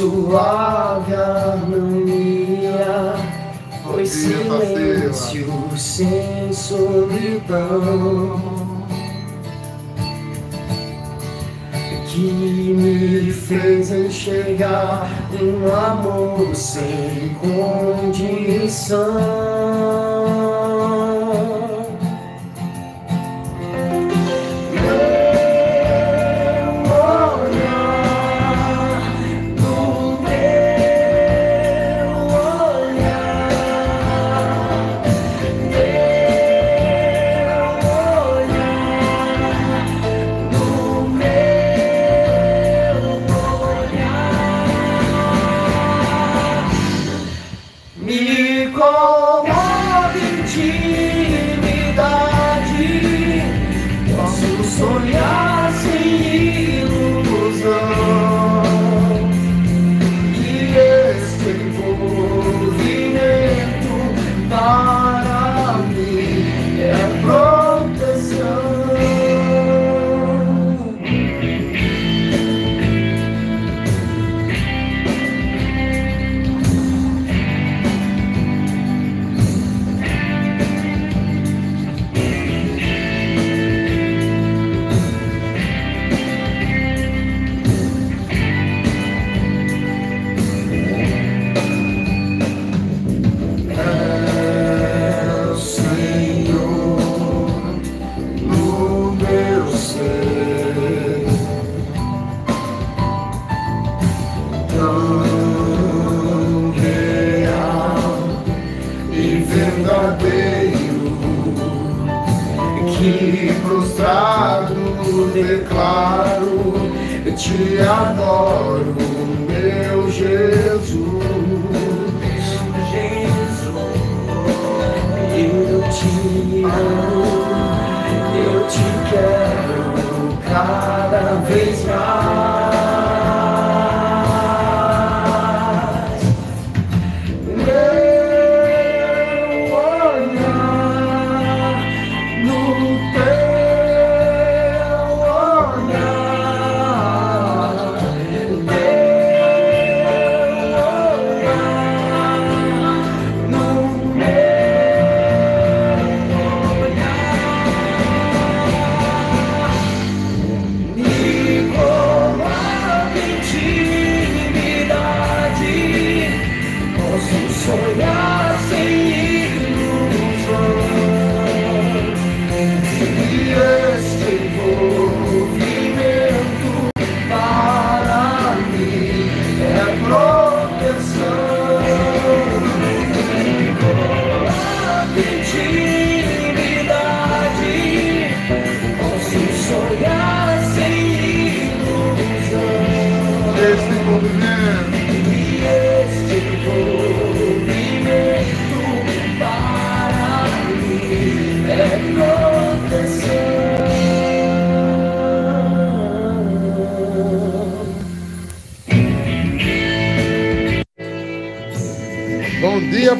suave harmonia. Foi silêncio sem solidão. que me fez enxergar um amor sem condição. como te quero cada vez mais.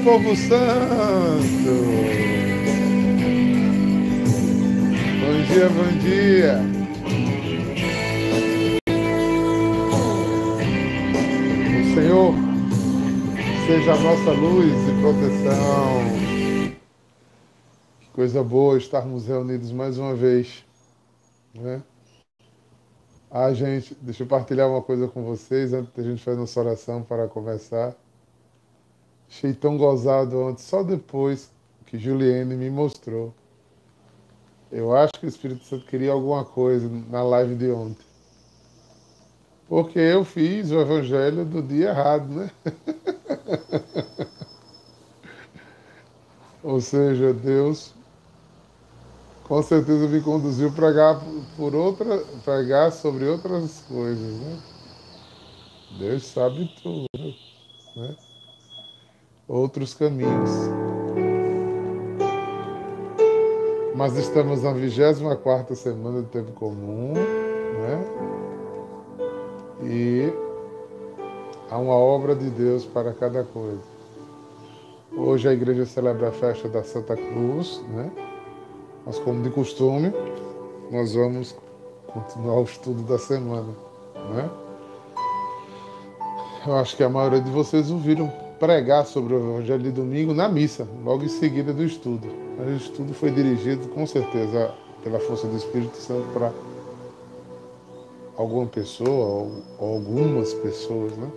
Povo santo. Bom dia, bom dia. O Senhor seja a nossa luz e proteção. Que coisa boa estarmos reunidos mais uma vez. Né? Ah, gente, deixa eu partilhar uma coisa com vocês antes da gente fazer nossa oração para conversar. Achei tão gozado ontem, só depois que Juliane me mostrou. Eu acho que o Espírito Santo queria alguma coisa na live de ontem. Porque eu fiz o evangelho do dia errado, né? Ou seja, Deus com certeza me conduziu a pregar por outra, pregar sobre outras coisas, né? Deus sabe tudo, né? Outros caminhos. Mas estamos na 24 semana do tempo comum, né? E há uma obra de Deus para cada coisa. Hoje a igreja celebra a festa da Santa Cruz, né? Mas como de costume, nós vamos continuar o estudo da semana, né? Eu acho que a maioria de vocês ouviram pregar sobre o Evangelho de domingo na missa, logo em seguida do estudo. O estudo foi dirigido, com certeza, pela força do Espírito Santo para alguma pessoa ou algumas pessoas, né?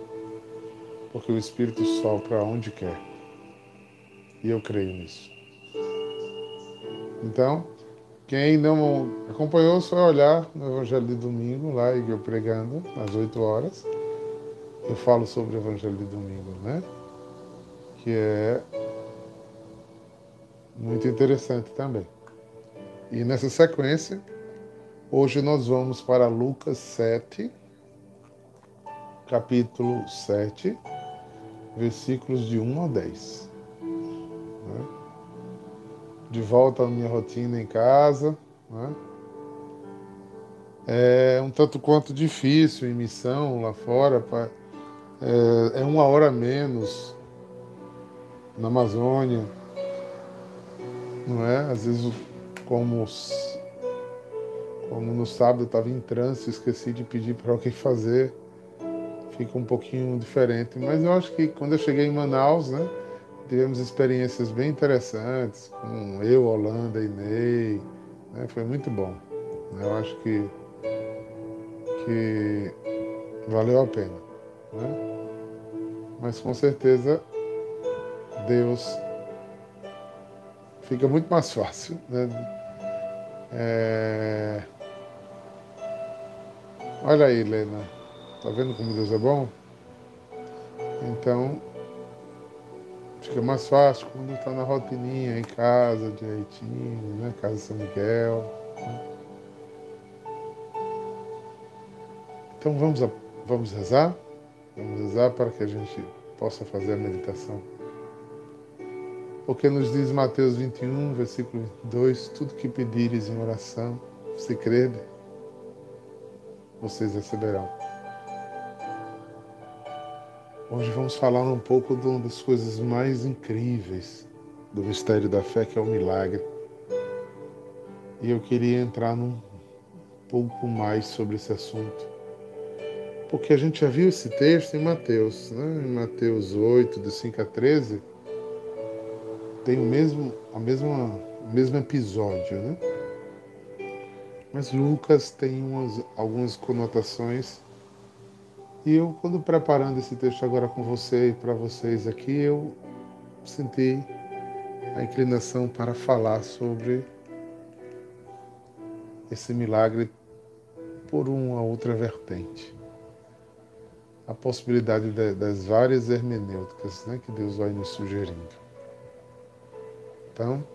Porque o Espírito sopra onde quer. E eu creio nisso. Então, quem não acompanhou, só olhar no Evangelho de domingo, lá eu pregando, às 8 horas. Eu falo sobre o Evangelho de domingo, né? Que é muito interessante também. E nessa sequência, hoje nós vamos para Lucas 7, capítulo 7, versículos de 1 a 10 de volta à minha rotina em casa. Né? É um tanto quanto difícil em missão lá fora. Pra, é, é uma hora menos na Amazônia. Não é? Às vezes, como, como no sábado eu estava em trânsito, esqueci de pedir para alguém fazer. Fica um pouquinho diferente. Mas eu acho que quando eu cheguei em Manaus, né? tivemos experiências bem interessantes com eu, Holanda e Ney. Né? Foi muito bom. Eu acho que, que valeu a pena. Né? Mas com certeza Deus fica muito mais fácil. Né? É... Olha aí, Helena. Tá vendo como Deus é bom? Então, Fica mais fácil quando está na rotininha, em casa, direitinho, né? Casa São Miguel. Né? Então vamos, a, vamos rezar? Vamos rezar para que a gente possa fazer a meditação. Porque nos diz Mateus 21, versículo 2, tudo que pedires em oração, se crede, vocês receberão. Hoje vamos falar um pouco de uma das coisas mais incríveis do mistério da fé, que é o milagre. E eu queria entrar num pouco mais sobre esse assunto. Porque a gente já viu esse texto em Mateus, né? em Mateus 8, de 5 a 13, tem o mesmo, a mesma, o mesmo episódio, né? Mas Lucas tem umas, algumas conotações e eu, quando preparando esse texto agora com você e para vocês aqui, eu senti a inclinação para falar sobre esse milagre por uma outra vertente. A possibilidade de, das várias hermenêuticas né, que Deus vai nos sugerindo. Então,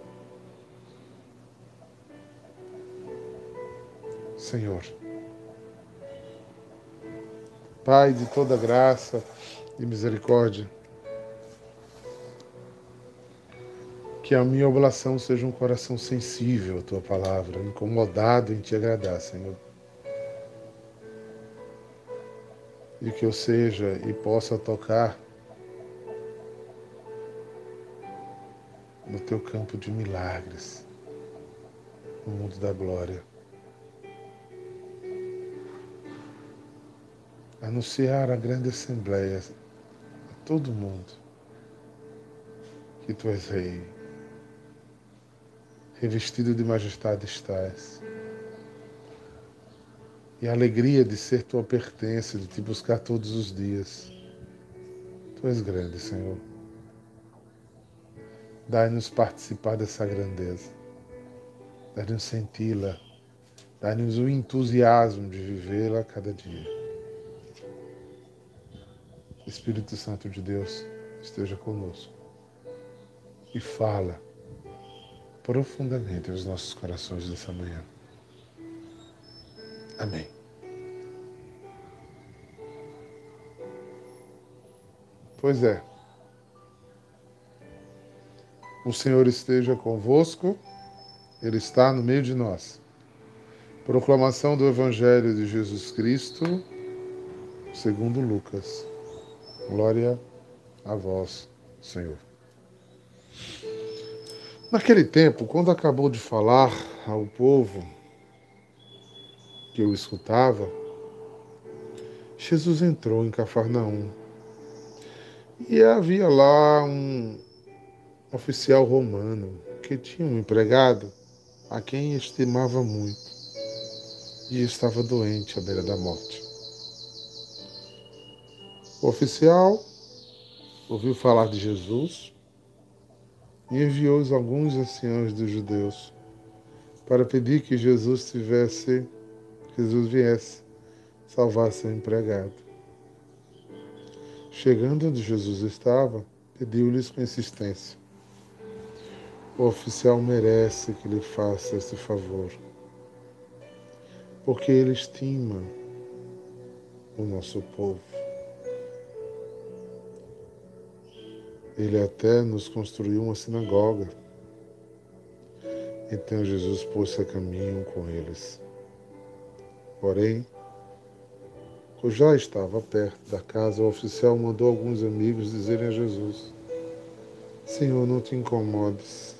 Senhor, Pai de toda graça e misericórdia, que a minha oblação seja um coração sensível à tua palavra, incomodado em te agradar, Senhor. E que eu seja e possa tocar no teu campo de milagres, no mundo da glória. anunciar a grande assembleia a todo mundo que tu és rei, revestido de majestade estás. E a alegria de ser tua pertença, de te buscar todos os dias. Tu és grande, Senhor. Dai-nos participar dessa grandeza. Dai-nos senti-la. Dai-nos o entusiasmo de vivê-la a cada dia. Espírito Santo de Deus esteja conosco e fala profundamente aos nossos corações nessa manhã. Amém. Pois é. O Senhor esteja convosco, Ele está no meio de nós. Proclamação do Evangelho de Jesus Cristo, segundo Lucas. Glória a vós, Senhor. Naquele tempo, quando acabou de falar ao povo, que eu escutava, Jesus entrou em Cafarnaum e havia lá um oficial romano que tinha um empregado a quem estimava muito e estava doente à beira da morte. O oficial ouviu falar de Jesus e enviou alguns anciãos dos judeus para pedir que Jesus tivesse, Jesus viesse salvar seu empregado. Chegando onde Jesus estava, pediu-lhes com insistência: O oficial merece que lhe faça esse favor, porque ele estima o nosso povo. Ele até nos construiu uma sinagoga. Então Jesus pôs-se a caminho com eles. Porém, quando já estava perto da casa, o oficial mandou alguns amigos dizerem a Jesus: Senhor, não te incomodes,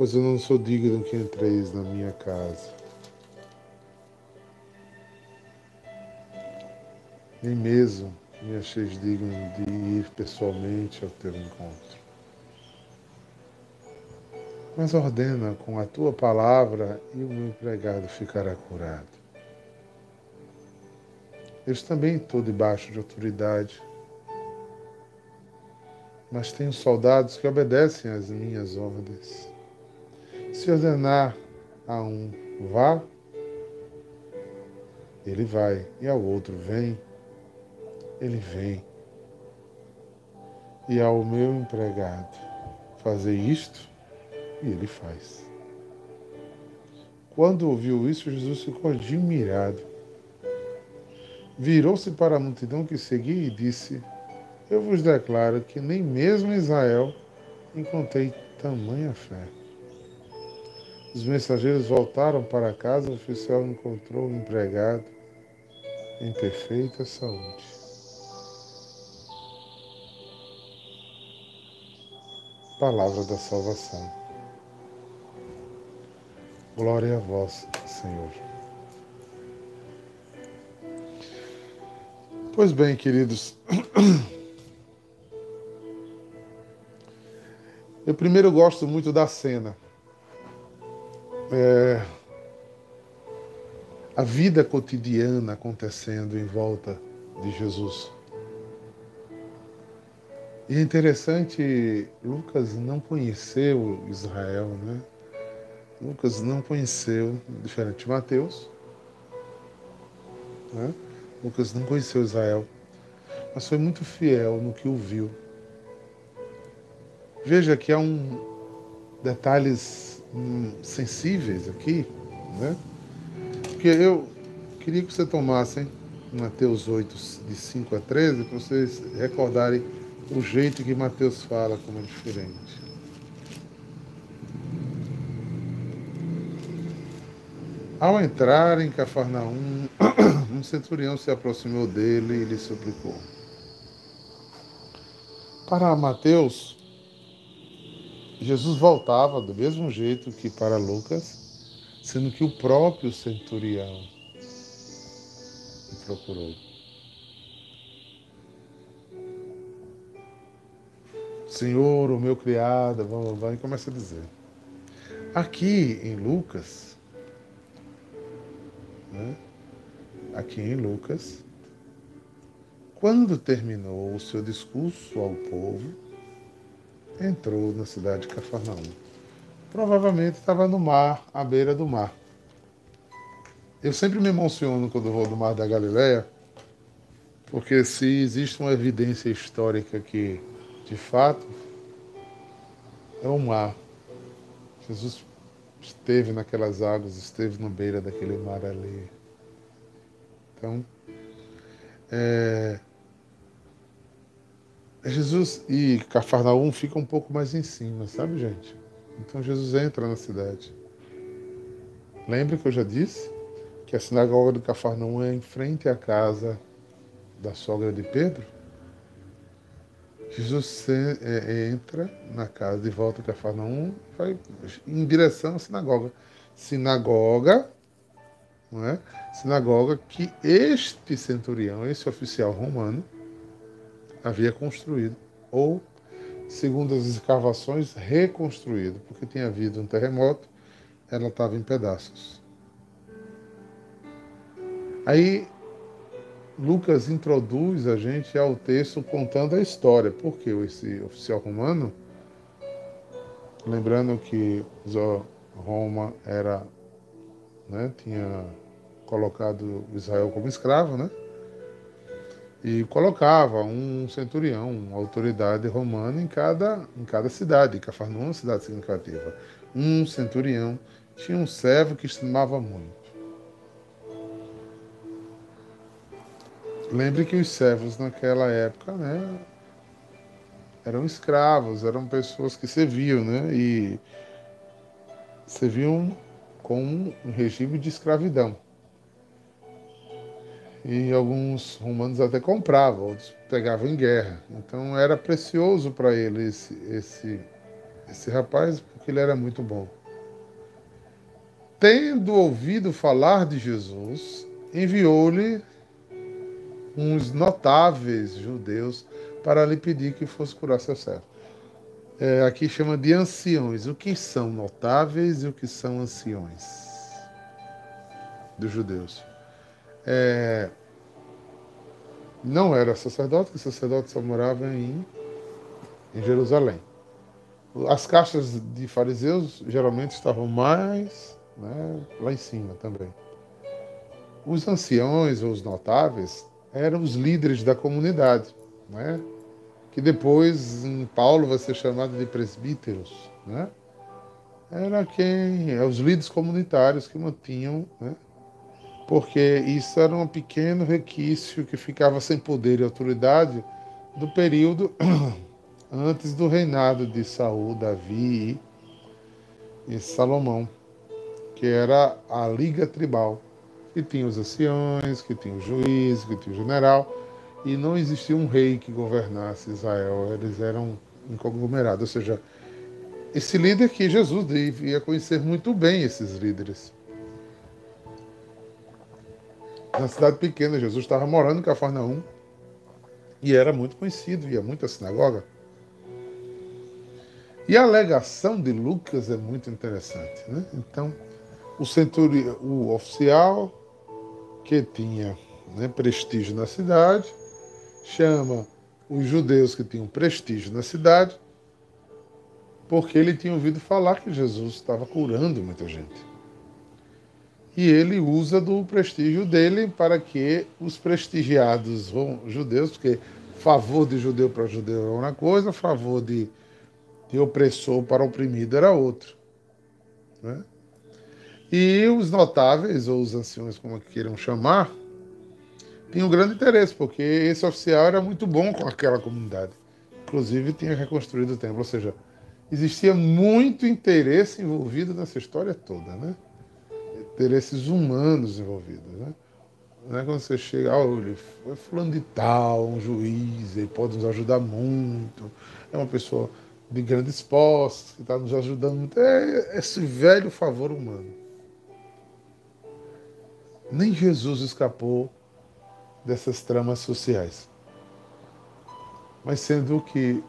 pois eu não sou digno que entreis na minha casa. Nem mesmo me acheis digno de ir pessoalmente ao teu encontro. Mas ordena com a tua palavra e o meu empregado ficará curado. Eu também estou debaixo de autoridade. Mas tenho soldados que obedecem às minhas ordens. Se ordenar a um vá, ele vai, e ao outro vem, ele vem. E ao meu empregado fazer isto, e ele faz. Quando ouviu isso, Jesus ficou admirado virou-se para a multidão que seguia e disse: Eu vos declaro que nem mesmo em Israel encontrei tamanha fé. Os mensageiros voltaram para casa, o oficial encontrou o empregado em perfeita saúde. Palavra da salvação. Glória a vós, Senhor. Pois bem, queridos, eu primeiro gosto muito da cena. É, a vida cotidiana acontecendo em volta de Jesus. E é interessante, Lucas não conheceu Israel, né? Lucas não conheceu, diferente de Mateus, né? Lucas não conheceu Israel, mas foi muito fiel no que ouviu. Veja que há um detalhes hum, sensíveis aqui, né? Porque eu queria que você tomassem Mateus 8, de 5 a 13, para vocês recordarem o jeito que Mateus fala como é diferente. Ao entrar em Cafarnaum, um centurião se aproximou dele e lhe suplicou. Para Mateus, Jesus voltava do mesmo jeito que para Lucas, sendo que o próprio centurião o procurou. Senhor, o meu criado, vamos, vamos, e começa a dizer. Aqui em Lucas, né, aqui em Lucas, quando terminou o seu discurso ao povo, entrou na cidade de Cafarnaum. Provavelmente estava no mar, à beira do mar. Eu sempre me emociono quando vou do Mar da Galileia, porque se existe uma evidência histórica que, de fato, é o mar. Jesus esteve naquelas águas, esteve na beira daquele mar ali. Então, é, Jesus e Cafarnaum ficam um pouco mais em cima, sabe, gente? Então Jesus entra na cidade. Lembra que eu já disse que a sinagoga de Cafarnaum é em frente à casa da sogra de Pedro? Jesus é, entra na casa de volta a Cafarnaum vai em direção à sinagoga. Sinagoga não é? Sinagoga que este centurião, esse oficial romano, havia construído, ou, segundo as escavações, reconstruído, porque tinha havido um terremoto, ela estava em pedaços. Aí Lucas introduz a gente ao texto contando a história, porque esse oficial romano, lembrando que Roma era, né, tinha colocado Israel como escravo, né? E colocava um centurião, uma autoridade romana em cada, em cada cidade. Cafarnaum é uma cidade significativa. Um centurião tinha um servo que estimava muito. Lembre que os servos naquela época, né, eram escravos, eram pessoas que serviam, né, e serviam com um regime de escravidão. E alguns romanos até compravam, outros pegavam em guerra. Então era precioso para ele esse, esse, esse rapaz, porque ele era muito bom. Tendo ouvido falar de Jesus, enviou-lhe uns notáveis judeus para lhe pedir que fosse curar seu servo. É, aqui chama de anciões. O que são notáveis e o que são anciões dos judeus? É, não era sacerdote, que sacerdote só morava em, em Jerusalém. As caixas de fariseus geralmente estavam mais né, lá em cima também. Os anciões ou os notáveis eram os líderes da comunidade, né? que depois em Paulo vai ser chamado de presbíteros. Né? Era quem? É os líderes comunitários que mantinham, né? Porque isso era um pequeno requisito que ficava sem poder e autoridade do período antes do reinado de Saul, Davi e Salomão, que era a liga tribal que tinha os anciões, que tinha o juiz, que tinha o general, e não existia um rei que governasse Israel, eles eram um conglomerado, ou seja, esse líder que Jesus devia conhecer muito bem esses líderes. Na cidade pequena, Jesus estava morando em Cafarnaum e era muito conhecido, ia muito à sinagoga. E a alegação de Lucas é muito interessante. Né? Então, o centurião, o oficial que tinha né, prestígio na cidade, chama os judeus que tinham prestígio na cidade, porque ele tinha ouvido falar que Jesus estava curando muita gente. E ele usa do prestígio dele para que os prestigiados judeus, porque favor de judeu para judeu é uma coisa, favor de, de opressor para oprimido era outro. Né? E os notáveis, ou os anciões, como queiram chamar, tinham grande interesse, porque esse oficial era muito bom com aquela comunidade. Inclusive, tinha reconstruído o templo, ou seja, existia muito interesse envolvido nessa história toda, né? Interesses humanos envolvidos, né? Não é quando você chega, olha, foi fulano de tal, um juiz, ele pode nos ajudar muito, é uma pessoa de grandes postos, que está nos ajudando muito. É esse velho favor humano. Nem Jesus escapou dessas tramas sociais. Mas sendo que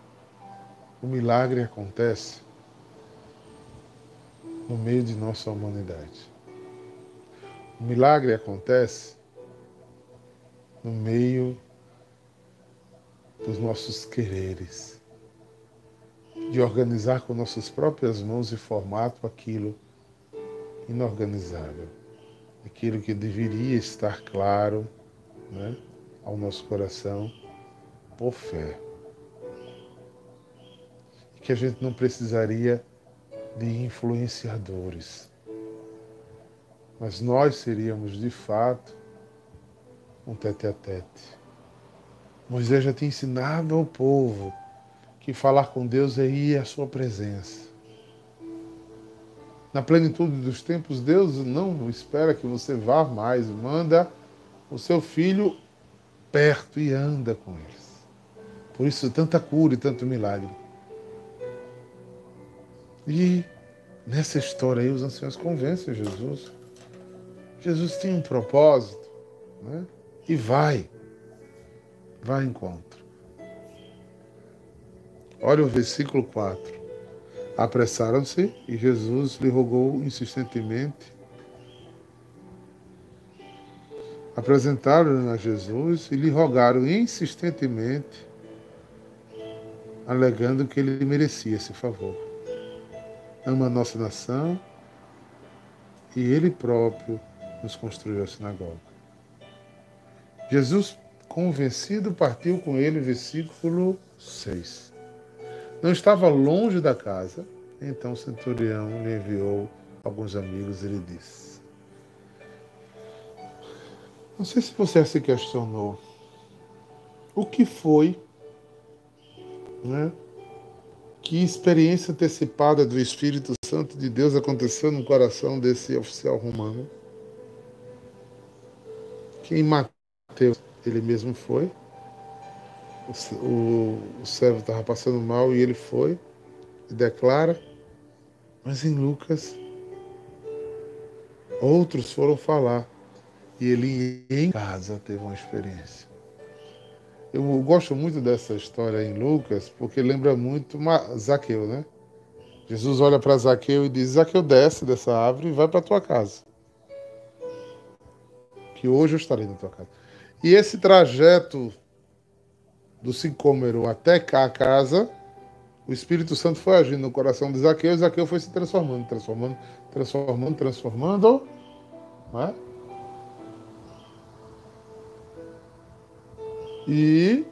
o milagre acontece no meio de nossa humanidade. O milagre acontece no meio dos nossos quereres, de organizar com nossas próprias mãos e formato aquilo inorganizável aquilo que deveria estar claro né, ao nosso coração por fé. Que a gente não precisaria de influenciadores, mas nós seríamos de fato um tete a tete. Moisés já tinha ensinado ao povo que falar com Deus é ir à sua presença na plenitude dos tempos, Deus não espera que você vá mais, manda o seu filho perto e anda com eles. Por isso, tanta cura e tanto milagre. E nessa história aí, os anciãos convencem Jesus. Jesus tinha um propósito, né? E vai, vai ao encontro. Olha o versículo 4. Apressaram-se e Jesus lhe rogou insistentemente. Apresentaram-lhe a Jesus e lhe rogaram insistentemente, alegando que ele merecia esse favor. Ama a nossa nação e ele próprio nos construiu a sinagoga. Jesus, convencido, partiu com ele, versículo 6. Não estava longe da casa, então o centurião lhe enviou alguns amigos e lhe disse: Não sei se você se questionou o que foi, né? Que experiência antecipada do Espírito Santo de Deus aconteceu no coração desse oficial romano? Que em Mateus ele mesmo foi, o, o servo estava passando mal e ele foi e declara. Mas em Lucas, outros foram falar e ele em casa teve uma experiência. Eu gosto muito dessa história em Lucas porque lembra muito Zaqueu, né? Jesus olha para Zaqueu e diz: Zaqueu, desce dessa árvore e vai para tua casa. Que hoje eu estarei na tua casa. E esse trajeto do sicômero até cá a casa, o Espírito Santo foi agindo no coração de Zaqueu e Zaqueu foi se transformando, transformando, transformando, transformando. Não é? E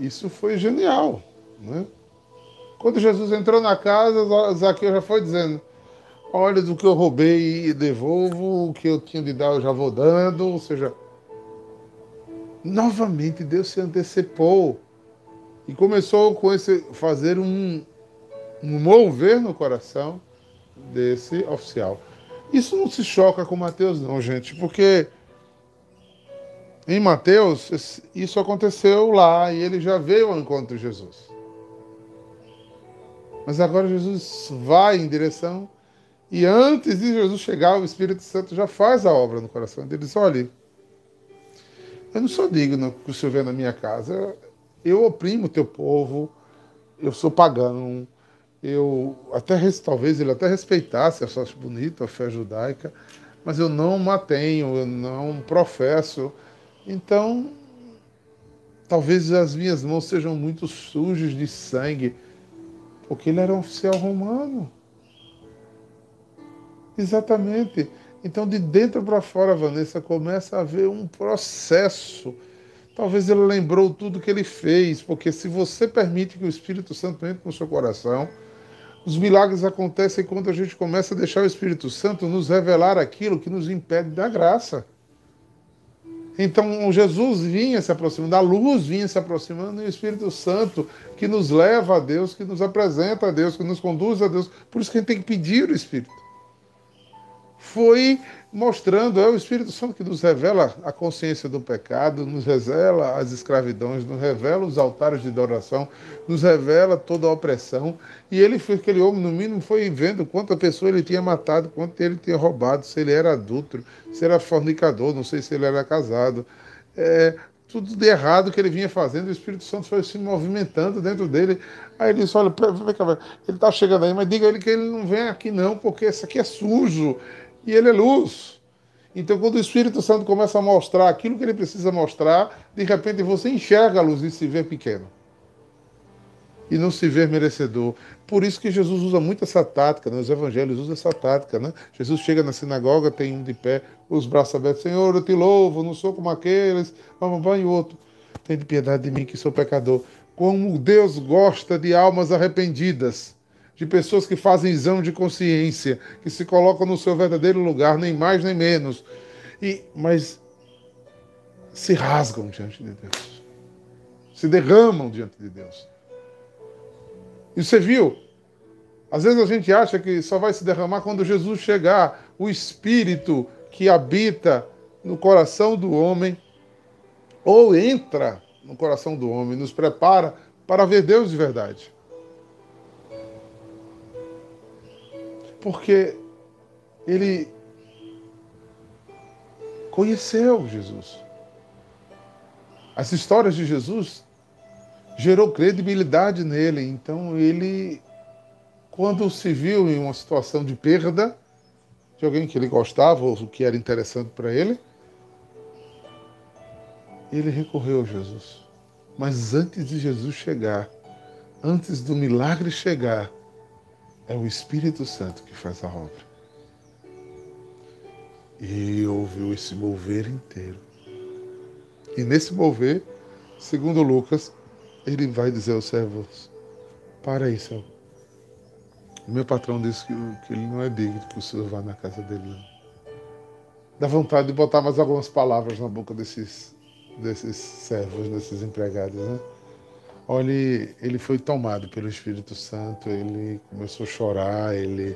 isso foi genial. Né? Quando Jesus entrou na casa, Zaqueu já foi dizendo: Olha, do que eu roubei e devolvo, o que eu tinha de dar eu já vou dando. Ou seja, novamente Deus se antecipou e começou com esse fazer um, um mover no coração desse oficial. Isso não se choca com Mateus, não, gente, porque em Mateus isso aconteceu lá e ele já veio ao encontro de Jesus. Mas agora Jesus vai em direção e antes de Jesus chegar, o Espírito Santo já faz a obra no coração dele. Diz: olha, eu não sou digno que o Senhor venha na minha casa. Eu oprimo o teu povo. Eu sou pagão. Eu até talvez ele até respeitasse, eu acho bonito a fé judaica, mas eu não mantenho, eu não professo. Então, talvez as minhas mãos sejam muito sujas de sangue, porque ele era um oficial romano. Exatamente. Então, de dentro para fora, Vanessa, começa a haver um processo. Talvez ele lembrou tudo que ele fez, porque se você permite que o Espírito Santo entre no seu coração, os milagres acontecem quando a gente começa a deixar o Espírito Santo nos revelar aquilo que nos impede da graça. Então Jesus vinha se aproximando, a luz vinha se aproximando e o Espírito Santo que nos leva a Deus, que nos apresenta a Deus, que nos conduz a Deus. Por isso que a gente tem que pedir o Espírito foi mostrando, é o Espírito Santo que nos revela a consciência do pecado, nos revela as escravidões, nos revela os altares de adoração, nos revela toda a opressão. E ele foi aquele homem, no mínimo, foi vendo quanta pessoa ele tinha matado, quanto ele tinha roubado, se ele era adulto, se era fornicador, não sei se ele era casado. É, tudo de errado que ele vinha fazendo, o Espírito Santo foi se movimentando dentro dele. Aí ele disse: Olha, ele está chegando aí, mas diga a ele que ele não vem aqui não, porque isso aqui é sujo e ele é luz. Então, quando o Espírito Santo começa a mostrar aquilo que ele precisa mostrar, de repente você enxerga a luz e se vê pequeno. E não se vê merecedor. Por isso que Jesus usa muito essa tática, né? os evangelhos usam essa tática. Né? Jesus chega na sinagoga, tem um de pé, os braços abertos: Senhor, eu te louvo, não sou como aqueles. Vamos, vai, e outro: Tem de piedade de mim que sou pecador. Como Deus gosta de almas arrependidas de pessoas que fazem exame de consciência, que se colocam no seu verdadeiro lugar, nem mais nem menos, e mas se rasgam diante de Deus, se derramam diante de Deus. E você viu? Às vezes a gente acha que só vai se derramar quando Jesus chegar, o Espírito que habita no coração do homem, ou entra no coração do homem, nos prepara para ver Deus de verdade. Porque ele conheceu Jesus. As histórias de Jesus gerou credibilidade nele, então ele quando se viu em uma situação de perda de alguém que ele gostava ou que era interessante para ele, ele recorreu a Jesus. Mas antes de Jesus chegar, antes do milagre chegar, é o Espírito Santo que faz a obra. E ouviu esse mover inteiro. E nesse mover, segundo Lucas, ele vai dizer aos servos: Para aí, Senhor. O meu patrão disse que, que ele não é digno que o senhor vá na casa dele. Não. Dá vontade de botar mais algumas palavras na boca desses, desses servos, desses empregados, né? Olha, ele foi tomado pelo Espírito Santo, ele começou a chorar, ele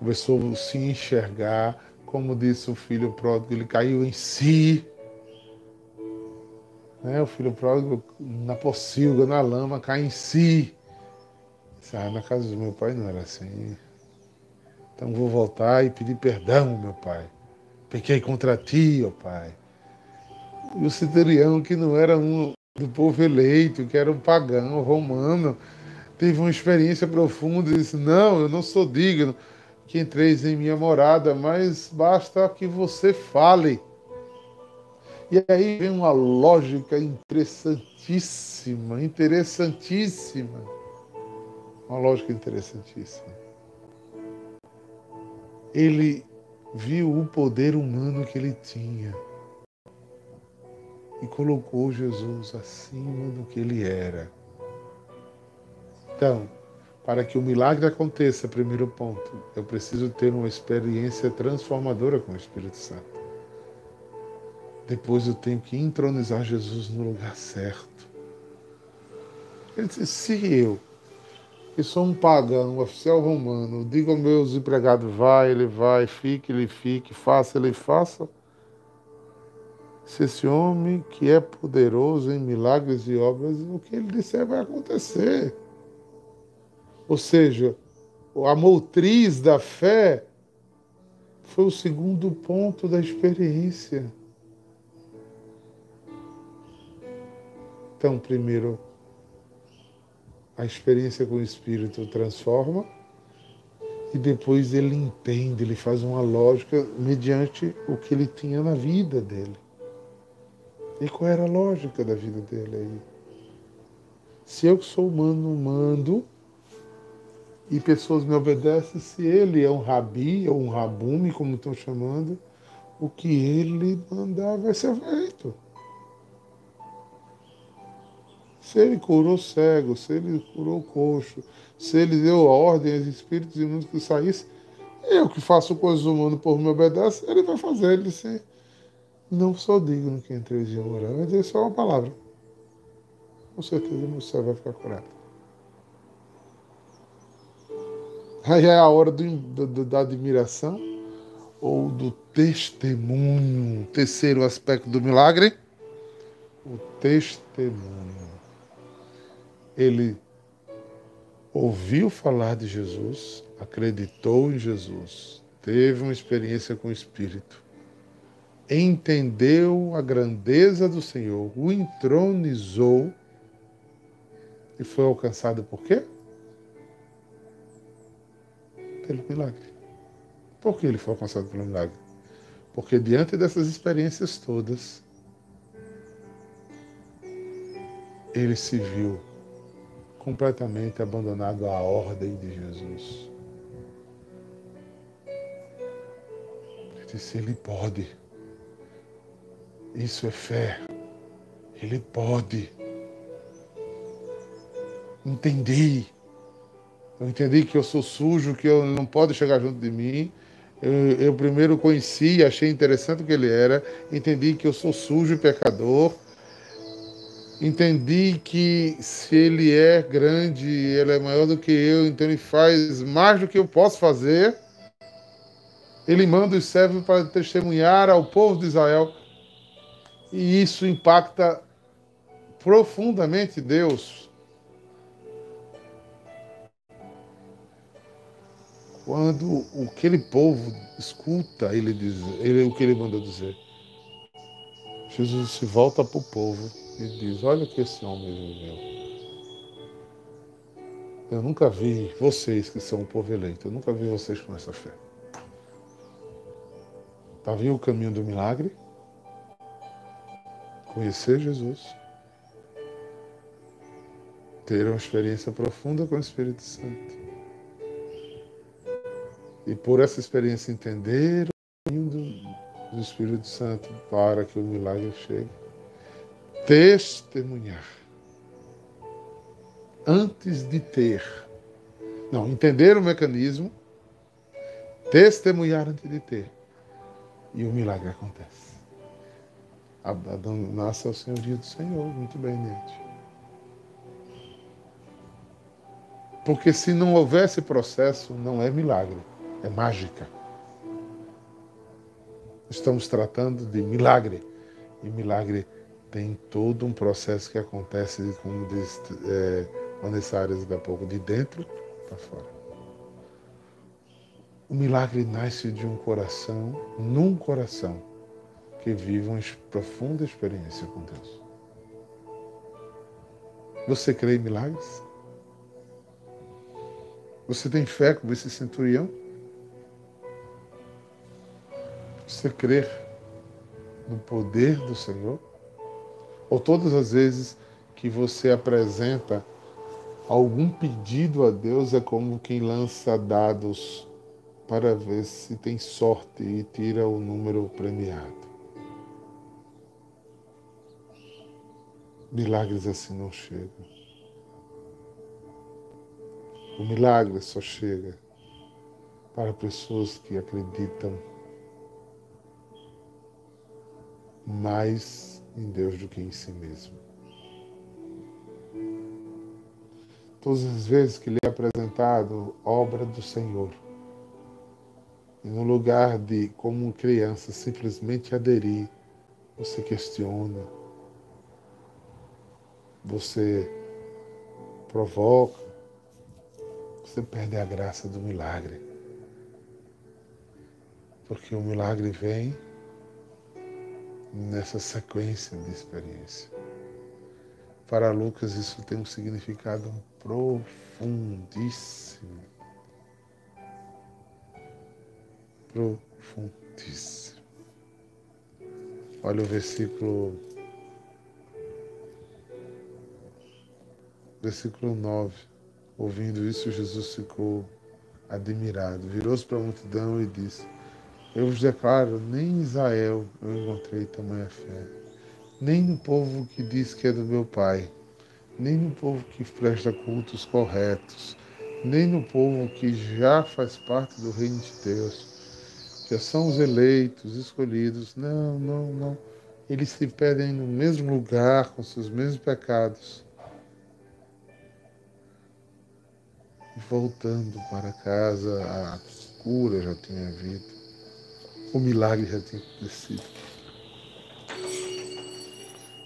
começou a se enxergar, como disse o filho pródigo, ele caiu em si. Né? O filho pródigo na pocilga, na lama, cai em si. Ah, na casa do meu pai não era assim. Então vou voltar e pedir perdão, meu pai. Pequei contra ti, ó pai. E o centurião, que não era um do povo eleito, que era um pagão romano, teve uma experiência profunda e disse: Não, eu não sou digno que entreis em minha morada, mas basta que você fale. E aí vem uma lógica interessantíssima, interessantíssima. Uma lógica interessantíssima. Ele viu o poder humano que ele tinha e colocou Jesus acima do que ele era. Então, para que o milagre aconteça, primeiro ponto, eu preciso ter uma experiência transformadora com o Espírito Santo. Depois eu tenho que entronizar Jesus no lugar certo. Ele disse: se eu, que sou um pagão, um oficial romano, digo aos meus empregados, vai, ele vai, fique, ele fique, faça, ele faça, se esse homem que é poderoso em milagres e obras, o que ele disser vai acontecer. Ou seja, a motriz da fé foi o segundo ponto da experiência. Então, primeiro, a experiência com o Espírito transforma e depois ele entende, ele faz uma lógica mediante o que ele tinha na vida dele. E qual era a lógica da vida dele aí? Se eu que sou humano mando e pessoas me obedecem, se ele é um rabi ou um rabume, como estão chamando, o que ele mandar vai ser feito. Se ele curou cego, se ele curou coxo, se ele deu a ordem aos espíritos imundos que saíssem, eu que faço coisas humanas por me obedece, ele vai fazer. Ele disse, não sou digno que entreis em orar. Vai dizer só uma palavra. Com certeza meu céu vai ficar curado. Aí é a hora do, do, da admiração ou do testemunho. Terceiro aspecto do milagre, o testemunho. Ele ouviu falar de Jesus, acreditou em Jesus, teve uma experiência com o Espírito entendeu a grandeza do Senhor, o entronizou e foi alcançado por quê? Pelo milagre. Por que ele foi alcançado pelo milagre? Porque diante dessas experiências todas, ele se viu completamente abandonado à ordem de Jesus. Ele disse: Ele pode. Isso é fé. Ele pode. Entendi. Eu entendi que eu sou sujo, que eu não pode chegar junto de mim. Eu, eu primeiro conheci, achei interessante o que ele era. Entendi que eu sou sujo e pecador. Entendi que se ele é grande, ele é maior do que eu, então ele faz mais do que eu posso fazer. Ele manda os servos para testemunhar ao povo de Israel e isso impacta profundamente Deus. Quando aquele povo escuta ele dizer, ele, o que ele mandou dizer. Jesus se volta para o povo e diz: Olha o que esse homem viveu. Eu nunca vi vocês que são o povo eleito, eu nunca vi vocês com essa fé. Está vindo o caminho do milagre? Conhecer Jesus. Ter uma experiência profunda com o Espírito Santo. E por essa experiência entender o caminho do, Espírito Santo para que o milagre chegue. Testemunhar antes de ter. Não, entender o mecanismo, testemunhar antes de ter. E o milagre acontece. Nasce ao senhorio do Senhor, muito bem, gente. Porque se não houvesse processo, não é milagre, é mágica. Estamos tratando de milagre. E milagre tem todo um processo que acontece, como diz é, Vanessa Arias da pouco, de dentro para fora. O milagre nasce de um coração, num coração que vive uma profunda experiência com Deus. Você crê em milagres? Você tem fé como esse centurião? Você crê no poder do Senhor? Ou todas as vezes que você apresenta algum pedido a Deus é como quem lança dados para ver se tem sorte e tira o número premiado. Milagres assim não chegam. O milagre só chega para pessoas que acreditam mais em Deus do que em si mesmo. todas as vezes que lhe é apresentado obra do Senhor. E no lugar de, como criança, simplesmente aderir, você questiona, você provoca, você perde a graça do milagre. Porque o milagre vem nessa sequência de experiência. Para Lucas, isso tem um significado profundíssimo. Profundíssimo. Olha o versículo. Versículo 9. Ouvindo isso, Jesus ficou admirado. Virou-se para a multidão e disse: Eu vos declaro, nem em Israel eu encontrei tamanha fé, nem no povo que diz que é do meu Pai nem no povo que presta cultos corretos, nem no povo que já faz parte do reino de Deus, que são os eleitos, escolhidos. Não, não, não. Eles se pedem no mesmo lugar, com seus mesmos pecados. Voltando para casa, a cura já tinha havido, o milagre já tinha acontecido.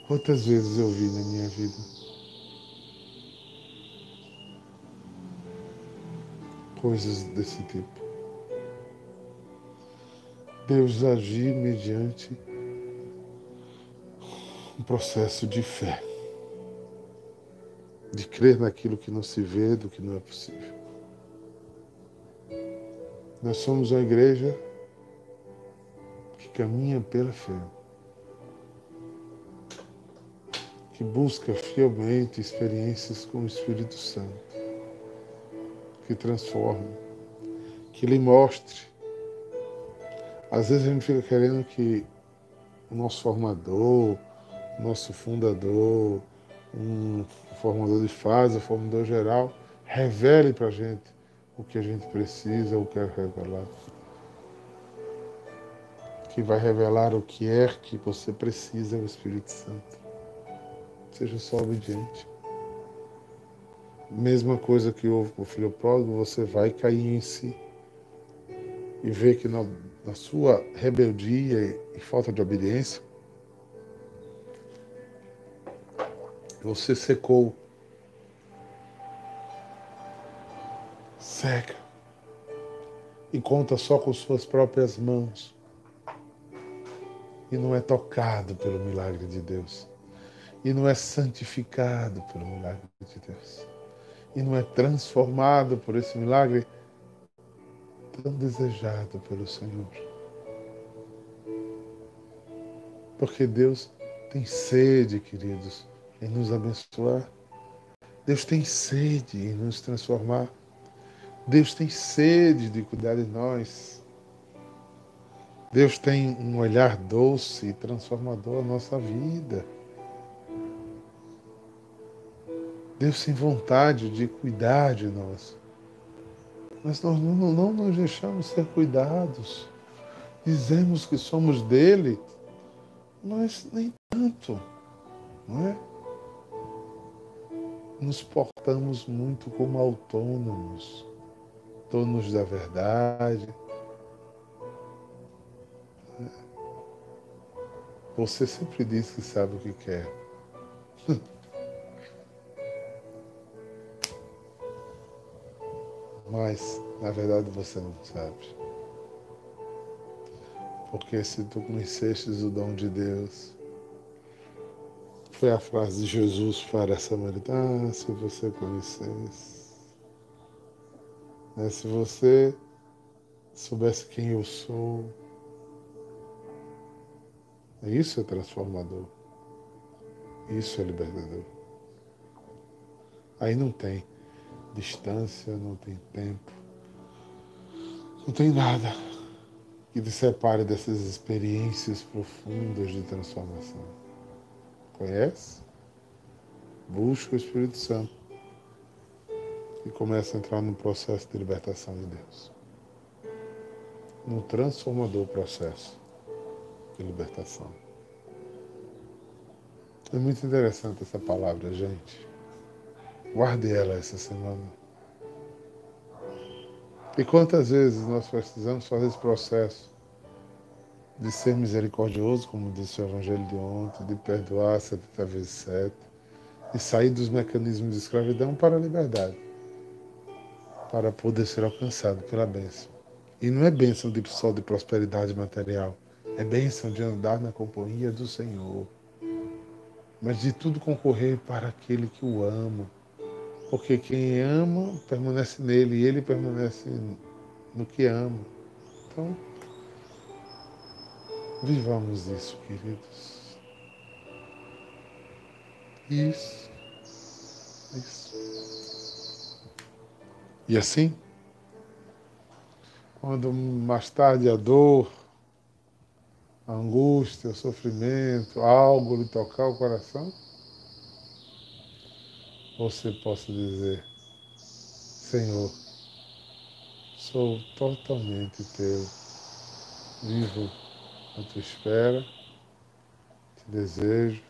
Quantas vezes eu vi na minha vida coisas desse tipo. Deus agir mediante um processo de fé, de crer naquilo que não se vê, do que não é possível. Nós somos uma igreja que caminha pela fé, que busca fielmente experiências com o Espírito Santo que transforme, que lhe mostre. Às vezes a gente fica querendo que o nosso formador, o nosso fundador, um formador de fase, um formador geral, revele para a gente o que a gente precisa ou quer revelar. Que vai revelar o que é que você precisa é o Espírito Santo. Seja só obediente. Mesma coisa que houve com o filho pródigo, você vai cair em si e ver que na, na sua rebeldia e falta de obediência, você secou, seca. E conta só com suas próprias mãos. E não é tocado pelo milagre de Deus, e não é santificado pelo milagre de Deus, e não é transformado por esse milagre tão desejado pelo Senhor. Porque Deus tem sede, queridos, em nos abençoar. Deus tem sede em nos transformar. Deus tem sede de cuidar de nós. Deus tem um olhar doce e transformador à nossa vida. Deus tem vontade de cuidar de nós. Mas nós não, não nos deixamos ser cuidados. Dizemos que somos dele, mas nem tanto, não é? Nos portamos muito como autônomos, donos da verdade, Você sempre diz que sabe o que quer. Mas, na verdade, você não sabe. Porque se tu conhecestes o dom de Deus, foi a frase de Jesus para essa samaritana, se você conhecesse. Né? Se você soubesse quem eu sou, isso é transformador. Isso é libertador. Aí não tem distância, não tem tempo, não tem nada que te separe dessas experiências profundas de transformação. Conhece? Busca o Espírito Santo e começa a entrar no processo de libertação de Deus. No transformador processo de libertação. É muito interessante essa palavra, gente. Guarde ela essa semana. E quantas vezes nós precisamos fazer esse processo de ser misericordioso, como disse o Evangelho de ontem, de perdoar 70 vezes 7, de sair dos mecanismos de escravidão para a liberdade, para poder ser alcançado pela bênção. E não é bênção de, só de prosperidade material, é bênção de andar na companhia do Senhor, mas de tudo concorrer para aquele que o ama. Porque quem ama permanece nele e ele permanece no que ama. Então, vivamos isso, queridos. Isso. Isso. E assim, quando mais tarde a dor a angústia, o sofrimento, algo lhe tocar o coração, você possa dizer, Senhor, sou totalmente teu, vivo à tua espera, te desejo,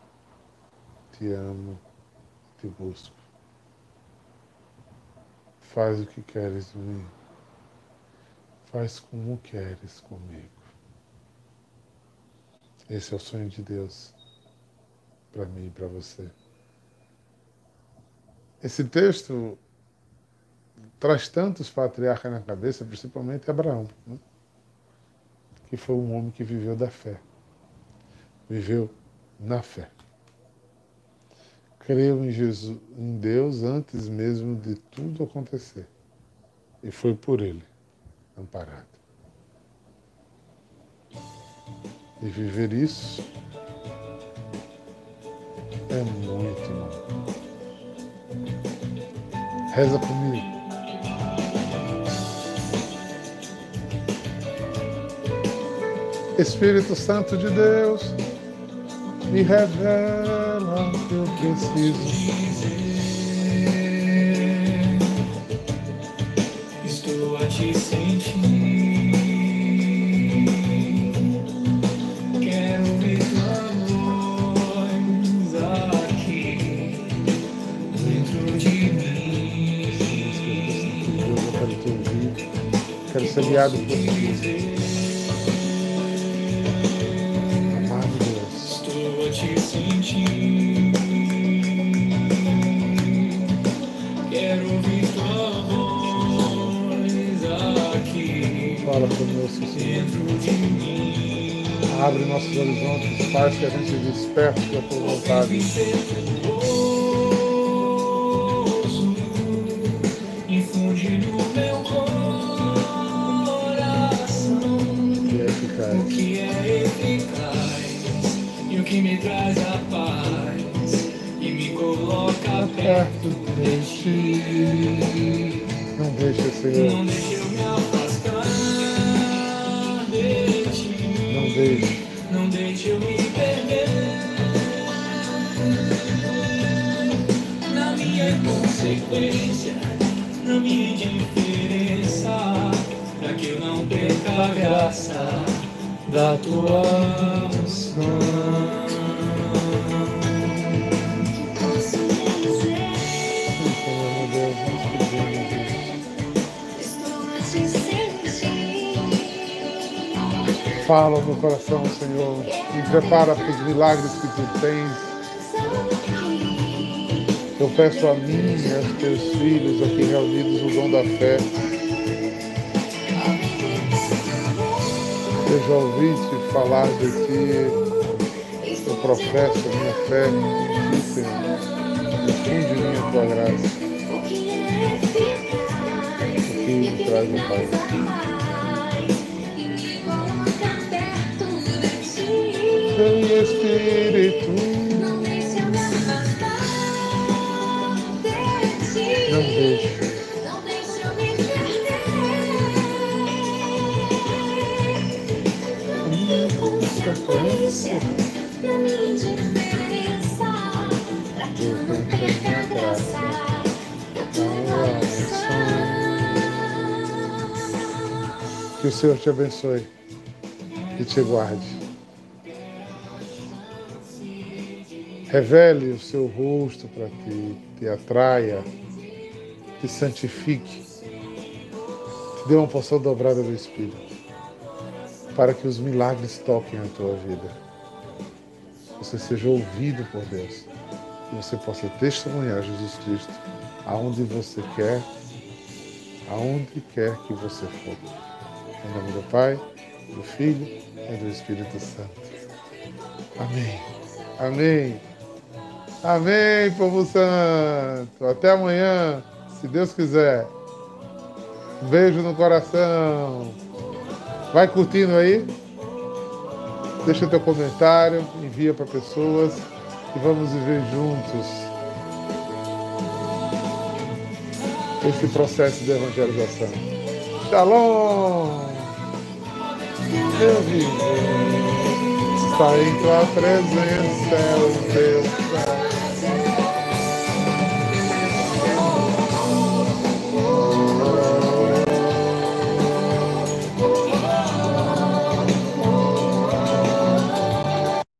te amo, te busco. Faz o que queres de mim, faz como queres comigo. Esse é o sonho de Deus para mim e para você. Esse texto traz tantos patriarcas na cabeça, principalmente Abraão, né? Que foi um homem que viveu da fé, viveu na fé. Creu em Jesus, em Deus antes mesmo de tudo acontecer. E foi por ele amparado. E viver isso é muito bom. Reza comigo. Espírito Santo de Deus, me revela o que eu preciso. Estou a te sentir. ser guiado por ti. Abre nossos horizontes, faz que a gente desperte da tua vontade. Consequência, na minha indiferença, para que eu não perca a graça da tua sentir. Fala no coração, Senhor. Me prepara para os milagres que tu tens. Eu peço a mim e aos teus filhos aqui reunidos o dom da fé. Eu já ouvi te falar de ti, eu professo a minha fé em ti, Senhor. Infunde em mim a tua graça, O que é o me traz ti. Vem Espírito, minha indiferença, pra que eu não tua. Que o Senhor te abençoe e te guarde. Revele o seu rosto para ti, te atraia, te santifique, te dê uma porção dobrada do Espírito, para que os milagres toquem a tua vida. Você seja ouvido por Deus e você possa testemunhar Jesus Cristo aonde você quer, aonde quer que você for. Em nome do Pai, do Filho e do Espírito Santo. Amém. Amém. Amém, povo santo. Até amanhã, se Deus quiser. Beijo no coração. Vai curtindo aí. Deixa teu comentário, envia para pessoas e vamos viver juntos esse processo de evangelização. Shalom! Meu viver está em tua presença, é o teu